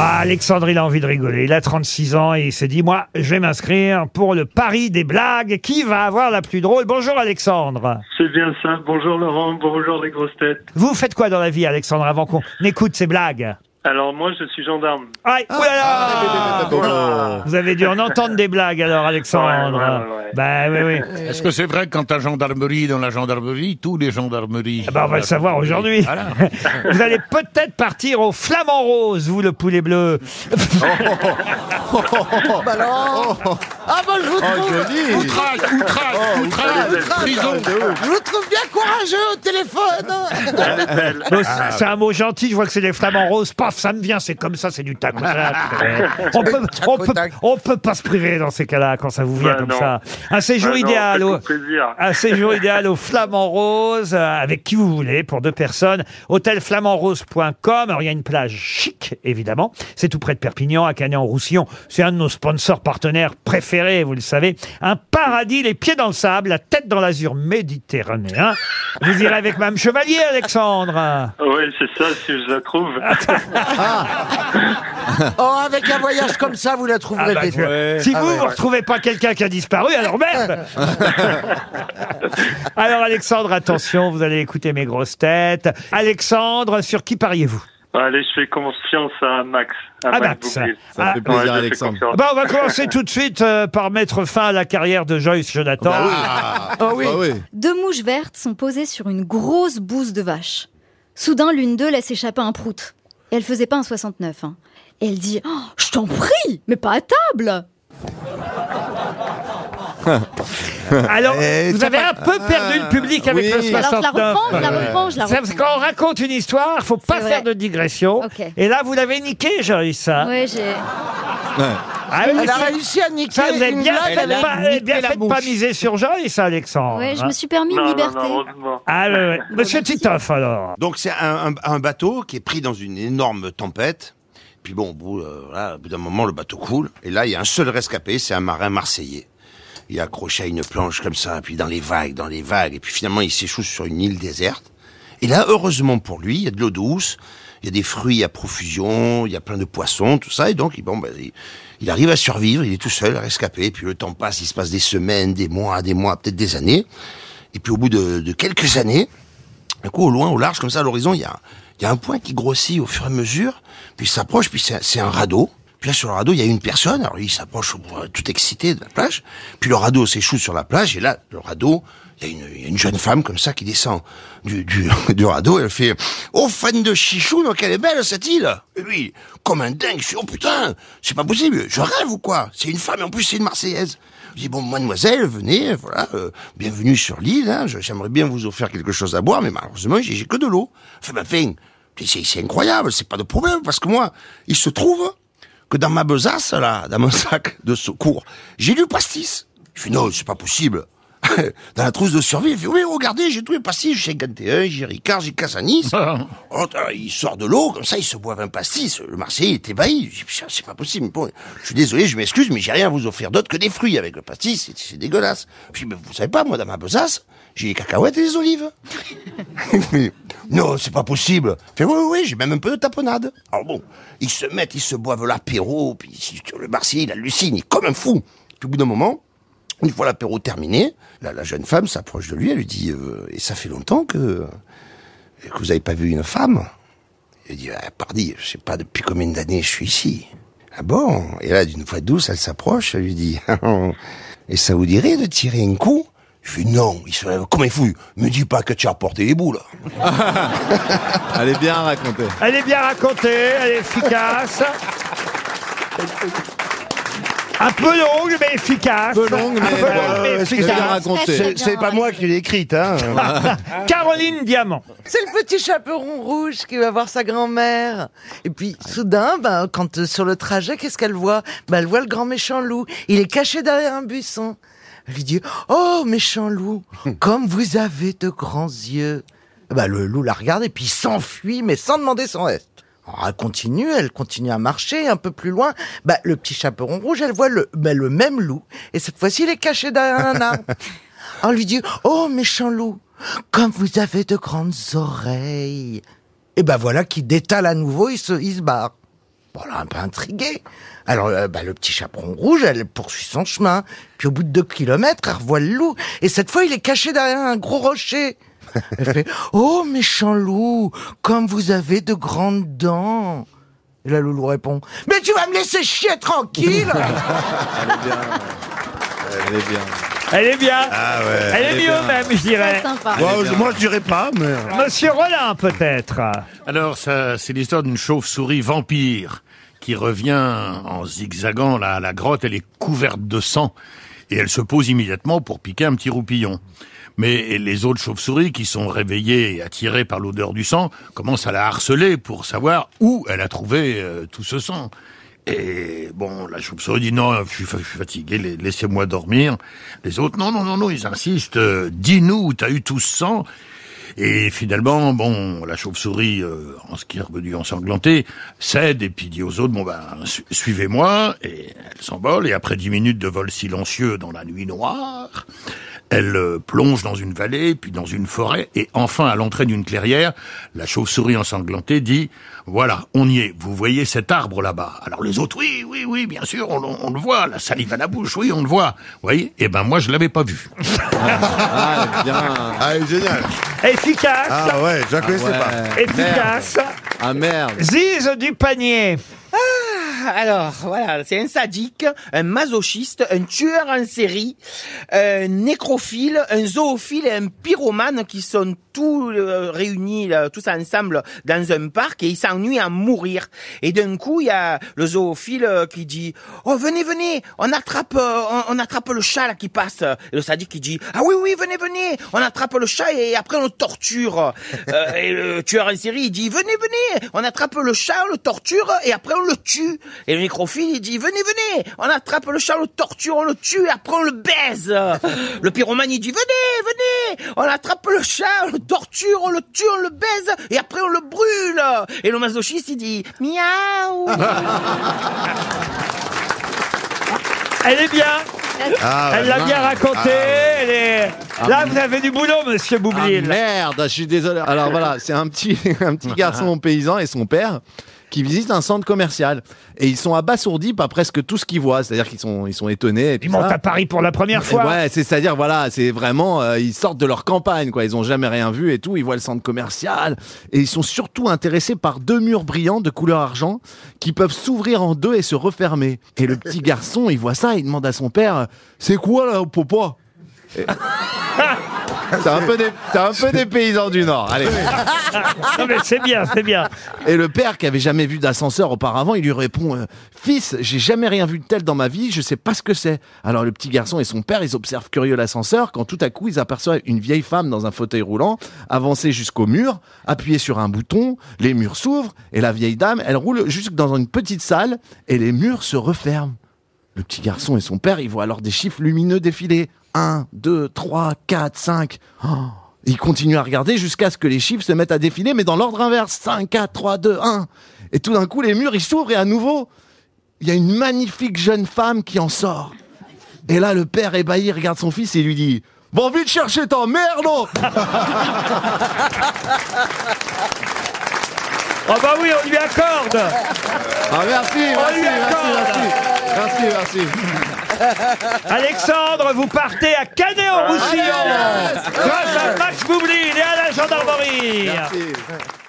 Ah, Alexandre, il a envie de rigoler. Il a 36 ans et il s'est dit, moi, je vais m'inscrire pour le pari des blagues. Qui va avoir la plus drôle? Bonjour Alexandre. C'est bien ça. Bonjour Laurent, bonjour les grosses têtes. Vous faites quoi dans la vie, Alexandre, avant qu'on écoute ces blagues? Alors moi je suis gendarme. Aïe, Ah. oulala Voilà. Vous avez dû en entendre des blagues alors, Alexandre. Ouais, ouais, ouais, ouais. Bah oui, oui. Est-ce que c'est vrai que quand à gendarmerie, dans la gendarmerie, tous les gendarmeries. Ah bah, on va le savoir aujourd'hui. Voilà. Vous allez peut-être partir au flamant rose, vous, le poulet bleu. Bah non Ah bah je vous trouve, Outrage, outrage, outrage, prison. je vous trouve bien courageux au téléphone. Bon, c'est- c'est un mot gentil, je vois que c'est les flamants roses. Paf, ça me vient, c'est comme ça, c'est du tac au tac. on, peut, on, peut, on peut pas se priver dans ces cas-là quand ça vous vient Bah comme non. ça. Un séjour Bah non, idéal au, plaisir. un séjour idéal au Flamand Rose, euh, avec qui vous voulez, pour deux personnes. Hôtelflamandrose.com. Alors, il y a une plage chic, évidemment. C'est tout près de Perpignan, à Canet-en-Roussillon. C'est un de nos sponsors partenaires préférés, vous le savez. Un paradis, les pieds dans le sable, la tête dans l'azur méditerranéen. Vous irez avec Mme Chevalier, Alexandre. Oui, c'est ça, si je la trouve. Oh, avec un voyage comme ça, vous la trouverez Ah bah, Si Ah vous, ouais. vous retrouvez pas quelqu'un qui a disparu, alors merde Alors Alexandre, attention, vous allez écouter mes grosses têtes. Alexandre, sur qui pariez-vous? Allez, je fais confiance à Max. À Ah, Max. Boublil. Ça fait plaisir, je fais Alexandre. confiance. Bah, On va commencer tout de suite euh, par mettre fin à la carrière de Joyce Jonathan. Oh oui. Ah oui. Deux mouches vertes sont posées sur une grosse bouse de vache. Soudain, l'une d'eux laisse échapper un prout. Et elle faisait pas un 69. Hein. Et elle dit Oh, Je t'en prie, mais pas à table Alors, Eh, vous ça avez un peu perdu le public avec oui. le 69. Alors je la reprends, je la reprends, je la Ça, reprends. parce que quand on raconte une histoire, faut pas C'est vrai. faire de digression. Ok. Et là, vous l'avez niqué, Joyce. hein. Ouais, j'ai. Ah oui, Elle a ça- réussi à niquer ça, vous avez une bien blague fait de pas, eh bien fait de pas miser sur Joyce, Alexandre. Ouais, je me suis permis Non, une liberté. heureusement. Ah, ouais, ouais. Monsieur Titoff, alors. Donc c'est un, un- un bateau qui est pris dans une énorme tempête. Puis bon, au bout, euh, voilà, au bout d'un moment, le bateau coule. Et là, il y a un seul rescapé, c'est un marin marseillais. Il est accroché à une planche comme ça, puis dans les vagues, dans les vagues. Et puis finalement, il s'échoue sur une île déserte. Et là, heureusement pour lui, il y a de l'eau douce, il y a des fruits à profusion, il y a plein de poissons, tout ça. Et donc, bon, ben, il, arrive à survivre, il est tout seul, rescapé. Et puis le temps passe, il se passe des semaines, des mois, des mois, peut-être des années. Et puis au bout de, quelques années, un coup, au loin, au large, comme ça, à l'horizon, il y a, il y a un point qui grossit au fur et à mesure, puis s'approche, puis c'est un radeau. Puis là, sur le radeau, il y a une personne, alors lui, il s'approche tout excité de la plage, puis le radeau s'échoue sur la plage, et là, le radeau, il y y a une jeune femme comme ça qui descend du, du, du radeau, et elle fait « Oh, fan de chichou, donc elle est belle, cette île !» Et lui, comme un dingue, je suis « Oh putain, c'est pas possible, je rêve ou quoi? C'est une femme, et en plus, c'est une Marseillaise !» Je dis bon, mademoiselle, venez, voilà, euh, bienvenue sur l'île. Hein, J'aimerais bien vous offrir quelque chose à boire, mais malheureusement, j'ai que de l'eau. Enfin, fin, c'est c'est incroyable, c'est pas de problème, parce que moi, il se trouve que dans ma besace, là, dans mon sac de secours, j'ai du pastis. Je fais non, c'est pas possible. dans la trousse de survie, il fait oui, regardez, j'ai tous les pastis, j'ai 51, j'ai Ricard, j'ai Casanis. Oh, euh, il sort de l'eau, comme ça, il se boit un pastis. Le Marseillais est ébahi. Je dis, c'est pas possible. Bon, je suis désolé, je m'excuse, mais j'ai rien à vous offrir d'autre que des fruits avec le pastis. C'est- dégueulasse. Puis, mais vous savez pas, moi, dans ma besace, j'ai des cacahuètes et des olives. Non, c'est pas possible. Fait, oui, oui, oui, j'ai même un peu de tapenade. Alors bon, ils se mettent, ils se boivent l'apéro, puis le Marseillais, il hallucine, il est comme un fou. Puis au bout d'un moment, une fois l'apéro terminé, la, la jeune femme s'approche de lui, elle lui dit, euh, et ça fait longtemps que, que vous avez pas vu une femme? Il dit, ah, pardi, je sais pas depuis combien d'années je suis ici. Ah bon? Et là, d'une voix douce, elle s'approche, elle lui dit, et ça vous dirait de tirer un coup? Je fais non, il se lève comme un fou. Me dis pas que tu as porté les boules. Elle est bien racontée. Elle est bien racontée, elle est efficace. Un peu longue, mais efficace. Un peu longue, mais, Un peu bon, longue, mais euh, c'est bien raconté. Pas moi qui l'ai écrite, hein. Caroline Diamant. C'est le petit chaperon rouge qui va voir sa grand-mère. Et puis, soudain, ben, quand euh, sur le trajet, qu'est-ce qu'elle voit? Ben, elle voit le grand méchant loup. Il est caché derrière un buisson. Elle lui dit, oh, méchant loup, comme vous avez de grands yeux. Ben, le loup la regarde et puis il s'enfuit, mais sans demander son reste. Elle continue, elle continue à marcher un peu plus loin. Ben, le petit chaperon rouge, elle voit le, ben, le même loup. Et cette fois-ci, il est caché derrière un arbre. On lui dit, oh méchant loup, comme vous avez de grandes oreilles. Et ben voilà qu'il détale à nouveau, il se, il se barre. Bon, là, un peu intriguée. Alors, euh, bah, le petit chaperon rouge, elle poursuit son chemin. Puis au bout de deux kilomètres, elle revoit le loup. Et cette fois, il est caché derrière un gros rocher. Elle fait « Oh, méchant loup, comme vous avez de grandes dents !» Et là, le loup répond « Mais tu vas me laisser chier tranquille !» Elle est bien. Elle est bien. Ah ouais. Elle est mieux bien. même, je dirais. sympa. Moi, je- moi, je dirais pas, mais... Monsieur Rollin, peut-être. Alors, ça, c'est l'histoire d'une chauve-souris vampire qui revient en zigzagant là, à la grotte. Elle est couverte de sang et elle se pose immédiatement pour piquer un petit roupillon. Mais les autres chauves-souris qui sont réveillées et attirées par l'odeur du sang commencent à la harceler pour savoir où elle a trouvé euh, tout ce sang. Et bon, la chauve-souris dit non, je suis, fatigué, la- laissez-moi dormir. Les autres, non, non, non, non, ils insistent, euh, dis-nous où t'as eu tout ce sang. Et finalement, bon, la chauve-souris, euh, en ce qui est revenu ensanglanté, cède et puis dit aux autres, bon ben, su- suivez-moi. Et elle s'envole. Et après dix minutes de vol silencieux dans la nuit noire, elle euh, plonge dans une vallée, puis dans une forêt. Et enfin, à l'entrée d'une clairière, la chauve-souris ensanglantée dit, voilà, on y est. Vous voyez cet arbre là-bas. Alors les autres, oui, oui, oui, bien sûr, on, on le voit. La salive à la bouche, oui, on le voit. Vous voyez? Eh ben moi, je l'avais pas vu. Ah, elle est bien. Ah, elle est génial. Efficace. Ah ouais, je la connaissais Ouais. pas. Efficace. Ah merde. Ziz du panier. Alors, voilà, c'est un sadique, un masochiste, un tueur en série, un nécrophile, un zoophile et un pyromane qui sont tous euh, réunis, tous ensemble, dans un parc et ils s'ennuient à mourir. Et d'un coup, il y a le zoophile qui dit « Oh, venez, venez, on attrape, euh, on, on attrape le chat là qui passe. » Et le sadique qui dit « Ah oui, oui, venez, venez, on attrape le chat et après on le torture. Euh, Et le tueur en série, il dit « Venez, venez, on attrape le chat, on le torture et après on le tue. » Et le nécrophile, il dit « Venez, venez, on attrape le chat, on le torture, on le tue et après on le baise. » Le pyromane, il dit « Venez, venez, on attrape le chat, on le torture, on le tue, on le baise et après on le brûle. » Et le masochiste, il dit « Miaou. » Elle est bien. Ah. Elle l'a bien raconté. Elle est... Là, vous avez du boulot, monsieur Ah Boublil. merde, je suis désolé. Alors voilà, c'est un petit, un petit garçon paysan et son père qui visitent un centre commercial. Et ils sont abasourdis par presque tout ce qu'ils voient. C'est-à-dire qu'ils sont, ils sont étonnés. et tout Ils montent ça. à Paris pour la première fois. Ouais, c'est c'est-à-dire voilà, c'est vraiment euh, ils sortent de leur campagne quoi, ils ont jamais rien vu et tout, ils voient le centre commercial et ils sont surtout intéressés par deux murs brillants de couleur argent qui peuvent s'ouvrir en deux et se refermer. Et le petit garçon, il voit ça, il demande à son père "C'est quoi là, papa Et- C'est un peu des c'est un peu des paysans du nord. Allez. Non, mais c'est bien, c'est bien. Et le père qui avait jamais vu d'ascenseur auparavant, il lui répond euh, Fils, j'ai jamais rien vu de tel dans ma vie, je sais pas ce que c'est. Alors le petit garçon et son père, ils observent curieux l'ascenseur quand tout à coup ils aperçoivent une vieille femme dans un fauteuil roulant avancer jusqu'au mur, appuyer sur un bouton, les murs s'ouvrent et la vieille dame, elle roule jusque dans une petite salle et les murs se referment. Le petit garçon et son père, ils voient alors des chiffres lumineux défiler. 1, 2, 3, 4, 5. Oh, ils continuent à regarder jusqu'à ce que les chiffres se mettent à défiler, mais dans l'ordre inverse. 5, 4, 3, 2, 1. Et tout d'un coup, les murs, ils s'ouvrent et à nouveau, il y a une magnifique jeune femme qui en sort. Et là, le père ébahi regarde son fils et lui dit Va vite chercher ta mère, non? Oh bah oui, on lui accorde. Ah, merci, merci, merci, accorde. merci, merci, merci. Alexandre, vous partez à Canet-en-Roussillon. Grâce à Max Boublil et à la gendarmerie. Merci.